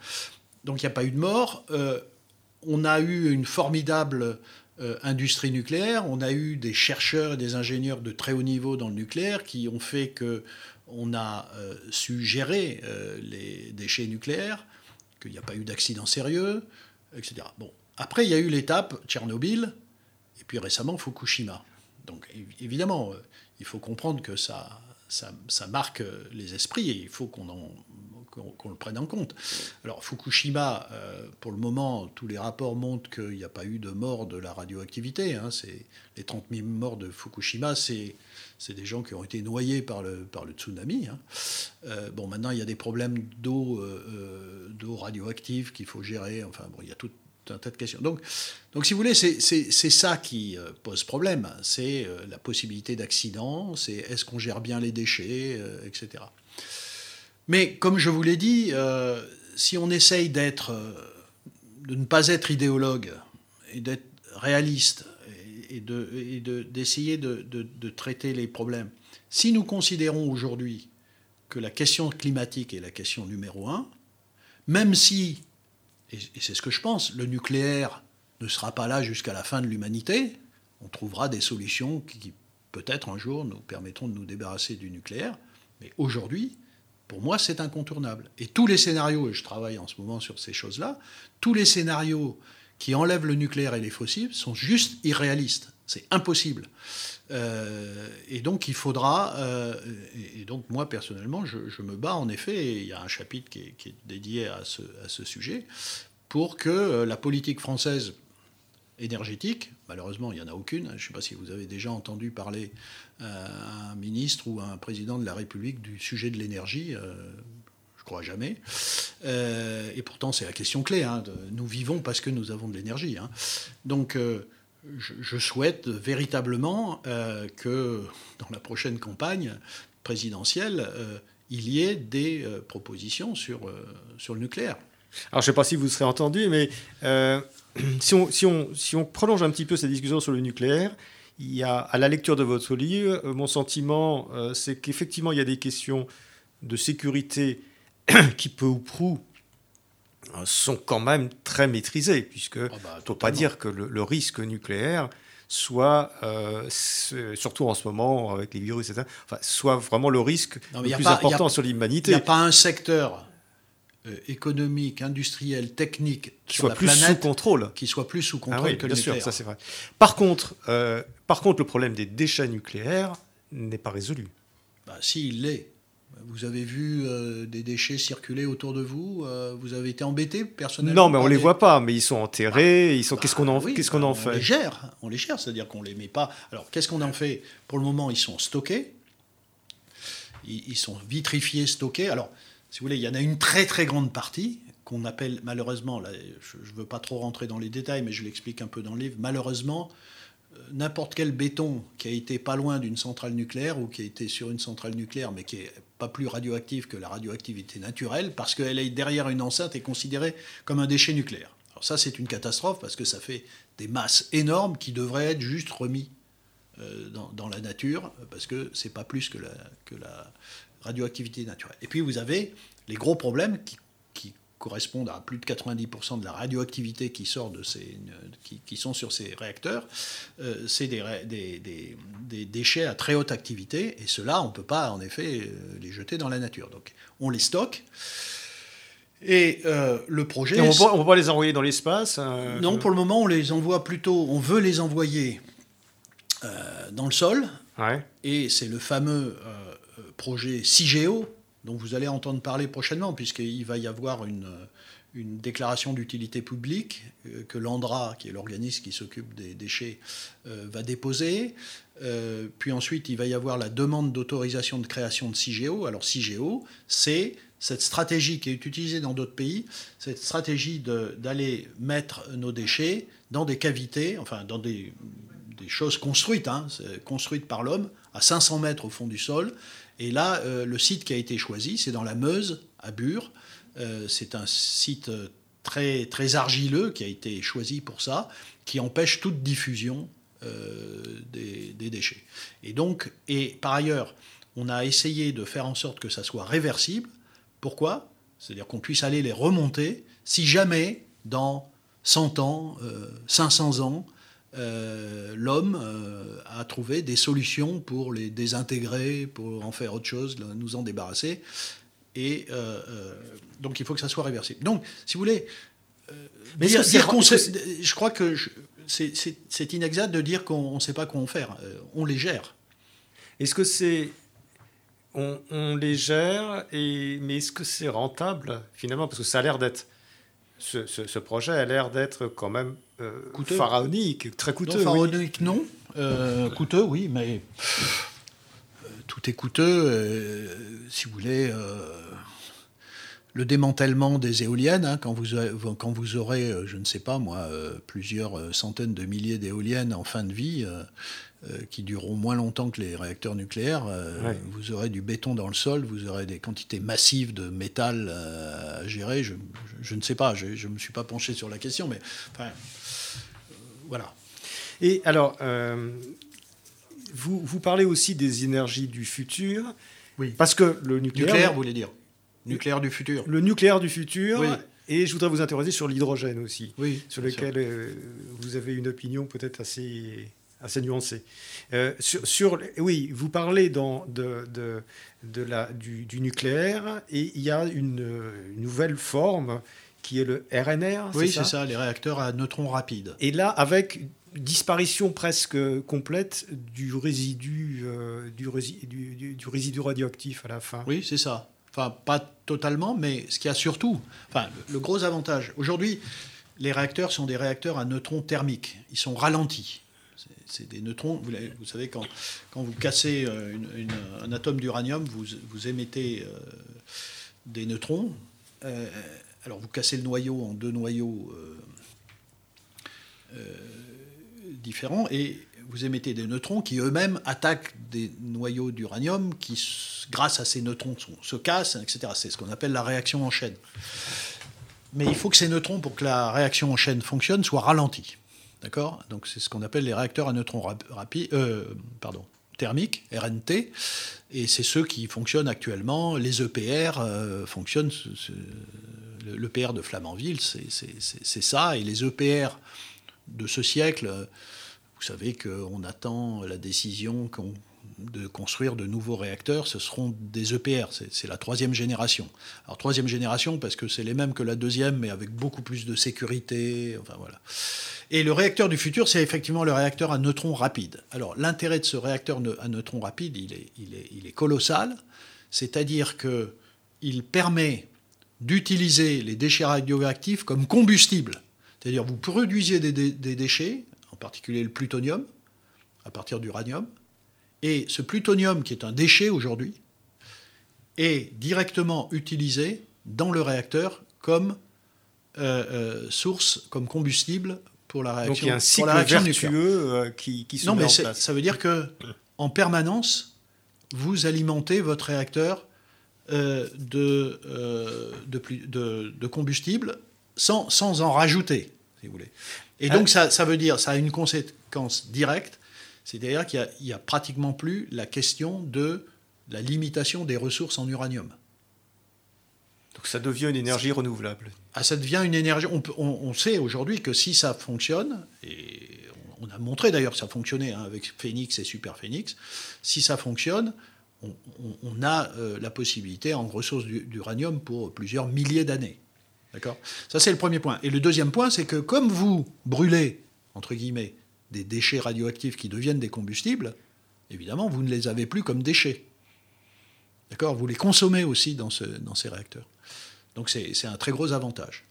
Donc il n'y a pas eu de mort. on a eu une formidable euh, industrie nucléaire. On a eu des chercheurs et des ingénieurs de très haut niveau dans le nucléaire qui ont fait que on a euh, su gérer euh, les déchets nucléaires, qu'il n'y a pas eu d'accident sérieux, etc. Bon, après il y a eu l'étape Tchernobyl et puis récemment Fukushima. Donc évidemment, il faut comprendre que ça, ça, ça, marque les esprits et il faut qu'on en qu'on le prenne en compte. Alors Fukushima, euh, pour le moment, tous les rapports montrent qu'il n'y a pas eu de mort de la radioactivité. Hein. Les 30 000 morts de Fukushima, c'est, des gens qui ont été noyés par le, tsunami. Hein. Euh, bon, maintenant, il y a des problèmes d'eau, euh, d'eau radioactive qu'il faut gérer. Enfin, bon, il y a tout un tas de questions. Donc, donc si vous voulez, c'est, ça qui pose problème. C'est la possibilité d'accident, c'est est-ce qu'on gère bien les déchets, etc. Mais comme je vous l'ai dit, euh, si on essaye d'être, euh, de ne pas être idéologue et d'être réaliste et, d'essayer de, de, traiter les problèmes, si nous considérons aujourd'hui que la question climatique est la question numéro un, même si, et, c'est ce que je pense, le nucléaire ne sera pas là jusqu'à la fin de l'humanité, on trouvera des solutions qui peut-être un jour nous permettront de nous débarrasser du nucléaire, mais aujourd'hui, pour moi, c'est incontournable. Et tous les scénarios, et je travaille en ce moment sur ces choses-là, tous les scénarios qui enlèvent le nucléaire et les fossiles sont juste irréalistes. C'est impossible. Euh, et donc il faudra, euh, et, donc moi personnellement, je, me bats en effet, et il y a un chapitre qui est, dédié à ce, à ce, sujet, pour que euh, la politique française énergétique, malheureusement il n'y en a aucune, je ne sais pas si vous avez déjà entendu parler un ministre ou un président de la République du sujet de l'énergie. Euh, je crois jamais. Euh, et pourtant, c'est la question clé. Hein, nous vivons parce que nous avons de l'énergie. Hein. Donc, euh, je, souhaite véritablement que dans la prochaine campagne présidentielle, il y ait des propositions sur, sur le nucléaire. Alors, je ne sais pas si vous serez entendu, mais si, on, si, on, si on prolonge un petit peu cette discussion sur le nucléaire, il y a, à la lecture de votre livre, euh, mon sentiment, euh, c'est qu'effectivement, il y a des questions de sécurité qui, peu ou prou, euh, sont quand même très maîtrisées, puisque ne ah bah, faut pas dire que le, risque nucléaire soit, surtout en ce moment avec les virus, etc., enfin, soit vraiment le risque le plus important sur l'humanité. Il n'y a pas un secteur euh, économique, industriel, technique qui soit plus sous contrôle, qui soit plus sous contrôle ah que bien sûr, ça c'est vrai. Par contre, euh, par contre, le problème des déchets nucléaires n'est pas résolu. Bah, si, il l'est. Vous avez vu euh, des déchets circuler autour de vous Vous avez été embêté personnellement Non, mais on ne les voit pas, mais ils sont enterrés. Bah, ils sont. qu'est-ce qu'on en, qu'est-ce qu'on en on fait les gère. On les gère, c'est-à-dire qu'on les met pas. Alors, qu'est-ce qu'on en fait? Pour le moment, ils sont stockés. Ils, ils sont vitrifiés, stockés. Alors, il y en a une très très grande partie qu'on appelle malheureusement, je ne veux pas trop rentrer dans les détails, mais je l'explique un peu dans le livre, malheureusement, n'importe quel béton qui a été pas loin d'une centrale nucléaire ou qui a été sur une centrale nucléaire mais qui est pas plus radioactif que la radioactivité naturelle parce qu'elle est derrière une enceinte est considérée comme un déchet nucléaire. Alors ça c'est une catastrophe parce que ça fait des masses énormes qui devraient être juste remis euh, dans, la nature parce que c'est pas plus que la radioactivité naturelle. Et puis vous avez les gros problèmes qui correspondent à plus de 90% de la radioactivité qui sort de ces, qui, sont sur ces réacteurs, euh, c'est des, des, des, déchets à très haute activité, et ceux-là, on ne peut pas, en effet, euh, les jeter dans la nature. Donc, on les stocke. Et euh, le projet. on ne peut pas les envoyer dans l'espace Non, pour le moment, on les envoie plutôt. On veut les envoyer dans le sol. Et c'est le fameux projet CIGEO, dont vous allez entendre parler prochainement, puisqu'il va y avoir une, une déclaration d'utilité publique euh, que l'ANDRA, qui est l'organisme qui s'occupe des déchets, euh, va déposer. Euh, puis ensuite, il va y avoir la demande d'autorisation de création de CIGEO. Alors CIGEO, c'est cette stratégie qui est utilisée dans d'autres pays, cette stratégie d'aller mettre nos déchets dans des cavités, enfin dans des, des choses construites, hein, construites par l'homme, à 500 mètres au fond du sol, et là, euh, le site qui a été choisi, c'est dans la Meuse, à Bure. Euh, c'est un site très, très argileux qui a été choisi pour ça, qui empêche toute diffusion euh, des, déchets. Et donc, et par ailleurs, on a essayé de faire en sorte que ça soit réversible. Pourquoi? C'est-à-dire qu'on puisse aller les remonter si jamais, dans 100 ans, 500 ans, euh, l'homme euh, a trouvé des solutions pour les désintégrer, pour en faire autre chose, nous en débarrasser. Et euh, donc il faut que ça soit réversible. Donc, si vous voulez, mais je crois que c'est inexact de dire qu'on ne sait pas comment faire. on les gère. Est-ce que c'est on, les gère, et, mais est-ce que c'est rentable finalement? Parce que ça a l'air d'être ce, projet a l'air d'être quand même euh, pharaonique, très coûteux. Non, pharaonique, non. Euh, coûteux, oui, mais euh, tout est coûteux. si vous voulez, le démantèlement des éoliennes, hein, quand, vous, quand vous aurez, je ne sais pas moi, plusieurs centaines de milliers d'éoliennes en fin de vie, euh, qui dureront moins longtemps que les réacteurs nucléaires. Euh, vous aurez du béton dans le sol, vous aurez des quantités massives de métal euh, à gérer. Je, ne sais pas, je ne me suis pas penché sur la question, mais enfin, voilà. Et alors, vous, vous, parlez aussi des énergies du futur. Oui. Parce que le nucléaire. Nucléaire, vous voulez dire Nucléaire du futur. Le nucléaire du futur. Oui. Et je voudrais vous interroger sur l'hydrogène aussi, oui, sur lequel vous avez une opinion peut-être assez assez nuancé. Euh, sur, oui, vous parlez dans, de, de, la, du, nucléaire et il y a une, nouvelle forme qui est le RNR. Oui, c'est ça, les réacteurs à neutrons rapides. Et là, avec disparition presque complète du résidu, euh, du, du, du, résidu radioactif à la fin. Oui, c'est ça. Enfin, pas totalement, mais ce qu'il y a surtout, enfin, le gros avantage, aujourd'hui, les réacteurs sont des réacteurs à neutrons thermiques. Ils sont ralentis c'est des neutrons. Vous, vous, savez, quand, quand vous cassez euh, un atome d'uranium, vous, vous, émettez euh, des neutrons. Euh, alors vous cassez le noyau en deux noyaux différents et vous émettez des neutrons qui eux-mêmes attaquent des noyaux d'uranium qui, grâce à ces neutrons, se cassent, etc. C'est ce qu'on appelle la réaction en chaîne. Mais il faut que ces neutrons, pour que la réaction en chaîne fonctionne, soient ralentis. D'accord? Donc c'est ce qu'on appelle les réacteurs à neutrons euh, thermiques, RNT, et c'est ceux qui fonctionnent actuellement. Les EPR euh, fonctionnent, l'EPR de Flamanville, c'est ça, et les EPR de ce siècle, vous savez qu'on attend la décision de construire de nouveaux réacteurs, ce seront des EPR, c'est la troisième génération. Alors troisième génération parce que c'est les mêmes que la deuxième, mais avec beaucoup plus de sécurité, enfin voilà. Et le réacteur du futur, c'est effectivement le réacteur à neutrons rapides. Alors l'intérêt de ce réacteur à neutrons rapides, il est, il est, il est colossal, c'est-à-dire qu'il permet d'utiliser les déchets radioactifs comme combustible. C'est-à-dire vous produisez des, des déchets, en particulier le plutonium, à partir d'uranium, et ce plutonium, qui est un déchet aujourd'hui, est directement utilisé dans le réacteur comme euh, euh, source, comme combustible pour la réaction. Donc il y a un cycle vertueux euh, qui, qui se Non, met mais en c'est- place. ça veut dire que en permanence, vous alimentez votre réacteur de, euh, de, plus- de- de combustible sans, sans en rajouter, si vous voulez. Et donc, ça, ça veut dire, ça a une conséquence directe, c'est-à-dire qu'il n'y a, pratiquement plus la question de la limitation des ressources en uranium. Donc ça devient une énergie renouvelable. Ah, ça devient une énergie. On, on- on sait aujourd'hui que si ça fonctionne, et on, on a montré d'ailleurs que ça fonctionnait hein, avec Phoenix et Super Phoenix, si ça fonctionne, on, a euh, la possibilité en ressources du- d'uranium pour plusieurs milliers d'années. D'accord? Ça, c'est le premier point. Et le deuxième point, c'est que comme vous brûlez, entre guillemets, des déchets radioactifs qui deviennent des combustibles, évidemment, vous ne les avez plus comme déchets. D'accord? Vous les consommez aussi dans, dans ces réacteurs. Donc c'est un très gros avantage.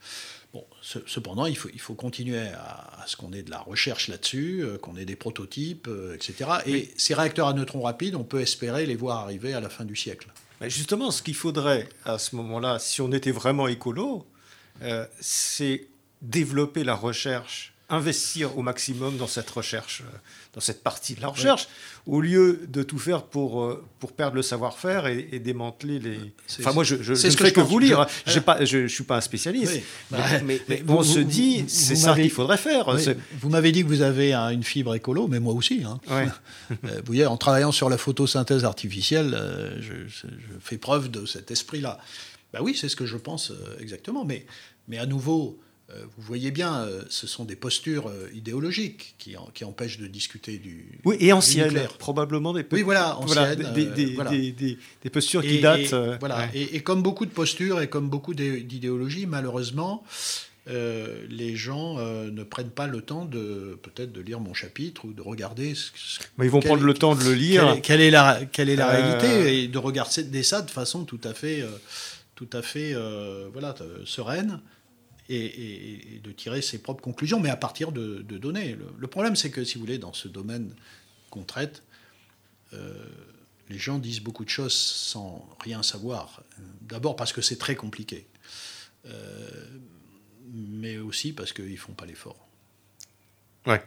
Bon, ce- cependant, il faut, il faut continuer à, à ce qu'on ait de la recherche là-dessus, euh, qu'on ait des prototypes, euh, etc. Et ces réacteurs à neutrons rapides, on peut espérer les voir arriver à la fin du siècle. Mais justement, ce qu'il faudrait à ce moment-là, si on était vraiment écolo, euh, c'est développer la recherche, investir au maximum dans cette recherche, euh, dans cette partie de la recherche, au lieu de tout faire pour, euh, pour perdre le savoir-faire et, et démanteler les. C'est- Enfin, moi, je, je, je ce ne que fais vous lire. Je- ne suis pas un spécialiste. Oui. Mais, Bah, mais- mais vous- on se dit, c'est ça qu'il faudrait faire. Oui, Vous m'avez dit que vous avez un- une fibre écolo, mais moi aussi. hein. Euh, vous voyez, en travaillant sur la photosynthèse artificielle, euh, je, fais preuve de cet esprit-là. Bah oui, c'est ce que je pense euh, exactement. Mais, mais à nouveau, euh, vous voyez bien, euh, ce sont des postures euh, idéologiques qui, en- qui empêchent de discuter du. Oui, et anciennes, probablement des, Oui, voilà, voilà, anciennes, des, euh, voilà. des- postures qui datent. et, euh, voilà. ouais. Et, et comme beaucoup de postures et comme beaucoup d'é- d'idéologies, malheureusement, euh, les gens euh, ne prennent pas le temps de peut-être de lire mon chapitre ou de regarder ce, ce- Mais ils vont quel prendre le temps de le lire. quelle, est, quelle est la, quelle est la Euh, réalité et de regarder ça de façon tout à fait, euh, tout à fait euh, voilà, euh, sereine et, de tirer ses propres conclusions, mais à partir de, données. Le, problème, c'est que si vous voulez, dans ce domaine qu'on traite, euh, les gens disent beaucoup de choses sans rien savoir. D'abord parce que c'est très compliqué, Euh, mais aussi parce qu'ils font pas l'effort. Ouais.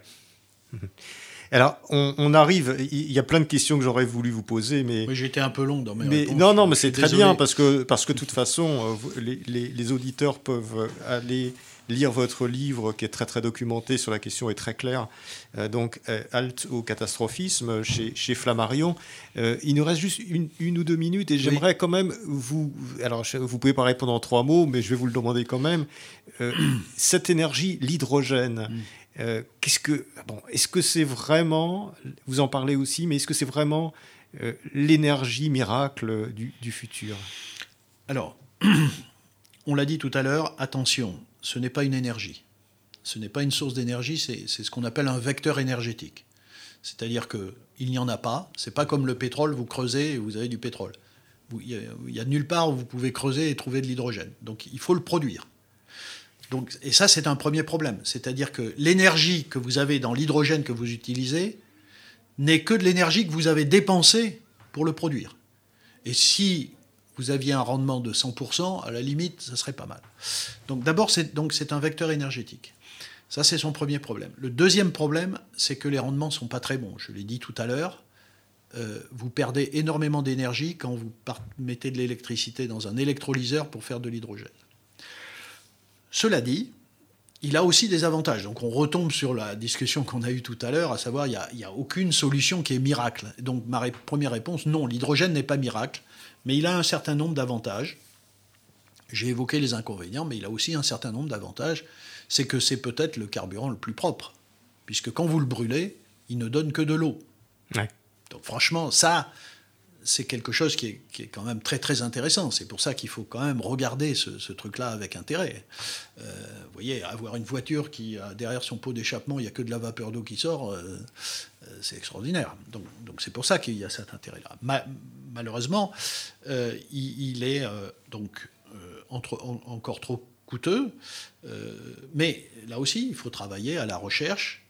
Alors, on, on arrive. Il y a plein de questions que j'aurais voulu vous poser, mais. Oui, j'étais un peu long dans mes mais réponses. non, non, mais c'est très bien parce que, parce que de toute façon, euh, les, les- les auditeurs peuvent aller lire votre livre qui est très très documenté sur la question et très clair. Euh, donc, euh, Halte au catastrophisme chez, chez Flammarion. Euh, il nous reste juste une, une ou deux minutes et j'aimerais quand même vous. Alors, vous pouvez pas répondre en trois mots, mais je vais vous le demander quand même. Cette énergie, l'hydrogène. Mm. Euh, que bon est-ce que c'est vraiment vous en parlez aussi mais est-ce que c'est vraiment euh, l'énergie miracle du, futur? Alors, on l'a dit tout à l'heure, attention, ce n'est pas une énergie. Ce n'est pas une source d'énergie, c'est ce qu'on appelle un vecteur énergétique. C'est-à-dire qu'il n'y en a pas. C'est pas comme le pétrole, vous creusez et vous avez du pétrole. Il y, a- il y a nulle part où vous pouvez creuser et trouver de l'hydrogène. Donc il faut le produire. Donc, et ça, c'est un premier problème. C'est-à-dire que l'énergie que vous avez dans l'hydrogène que vous utilisez n'est que de l'énergie que vous avez dépensée pour le produire. Et si vous aviez un rendement de 100%, à la limite, ça serait pas mal. Donc d'abord, c'est un vecteur énergétique. Ça, c'est son premier problème. Le deuxième problème, c'est que les rendements sont pas très bons. Je l'ai dit tout à l'heure. euh, vous perdez énormément d'énergie quand vous mettez de l'électricité dans un électrolyseur pour faire de l'hydrogène. Cela dit, il a aussi des avantages. Donc on retombe sur la discussion qu'on a eue tout à l'heure, à savoir il n'y a, aucune solution qui est miracle. Donc ma ré- première réponse, non, l'hydrogène n'est pas miracle, mais il a un certain nombre d'avantages. J'ai évoqué les inconvénients, mais il a aussi un certain nombre d'avantages. C'est que c'est peut-être le carburant le plus propre, puisque quand vous le brûlez, il ne donne que de l'eau. Ouais. Donc franchement, ça, c'est quelque chose qui est, qui est quand même très très intéressant. C'est pour ça qu'il faut quand même regarder ce, truc-là avec intérêt. Euh, vous voyez, avoir une voiture qui derrière son pot d'échappement, il n'y a que de la vapeur d'eau qui sort, euh, euh, c'est extraordinaire. Donc donc c'est pour ça qu'il y a cet intérêt-là. Ma- malheureusement, il, est donc encore trop coûteux. Mais là aussi, il faut travailler à la recherche.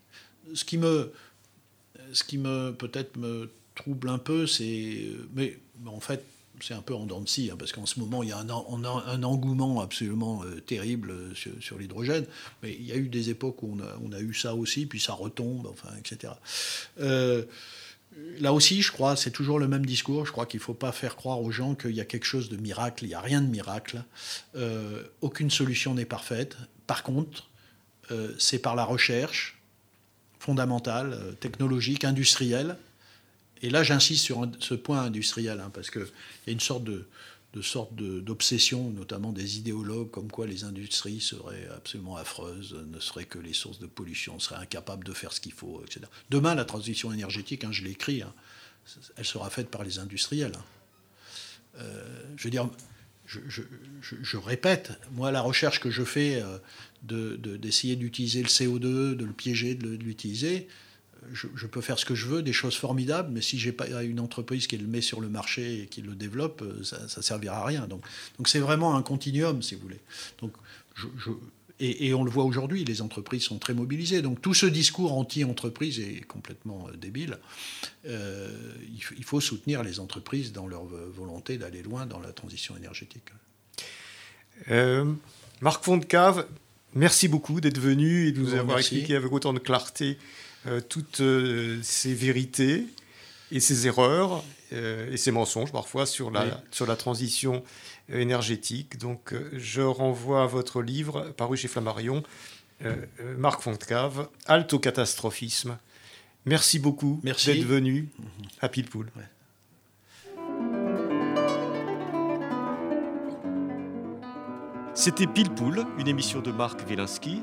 Ce qui me, ce qui me peut-être me trouble un peu, c'est, mais, en fait, c'est un peu en dents de scie, hein, parce qu'en ce moment, il y a un, un engouement absolument euh, terrible euh, sur, l'hydrogène. Mais il y a eu des époques où on a, eu ça aussi, puis ça retombe, enfin, etc. Euh, là aussi, je crois, c'est toujours le même discours. Je crois qu'il ne faut pas faire croire aux gens qu'il y a quelque chose de miracle. Il n'y a rien de miracle. aucune solution n'est parfaite. Par contre, c'est par la recherche fondamentale, technologique, industrielle, et là, j'insiste sur ce point industriel, hein, parce qu'il y a une sorte de, sorte d'obsession, notamment des idéologues, comme quoi les industries seraient absolument affreuses, ne seraient que les sources de pollution, seraient incapables de faire ce qu'il faut, etc. Demain, la transition énergétique, hein, je l'ai écrit, hein, elle sera faite par les industriels. Euh, je veux dire, je, répète, moi, la recherche que je fais euh, d'essayer d'utiliser le CO2, de le piéger, de l'utiliser, je, peux faire ce que je veux, des choses formidables, mais si j'ai pas une entreprise qui le met sur le marché et qui le développe, euh, ça, ne servira à rien. Donc, donc c'est vraiment un continuum, si vous voulez. Donc, je, et, on le voit aujourd'hui, les entreprises sont très mobilisées. Donc tout ce discours anti-entreprise est complètement euh, débile. Euh, il, faut soutenir les entreprises dans leur volonté d'aller loin dans la transition énergétique. Marc Fontcave, merci beaucoup d'être venu et de nous avoir expliqué avec autant de clarté euh, toutes euh, ces vérités et ces erreurs euh, et ces mensonges parfois sur la, sur la transition énergétique. Donc je renvoie à votre livre paru chez Flammarion, Marc Fontcave, Halte au catastrophisme. Merci beaucoup d'être venu à Pilpoul. C'était Pilpoul, une émission de Marc Wielinski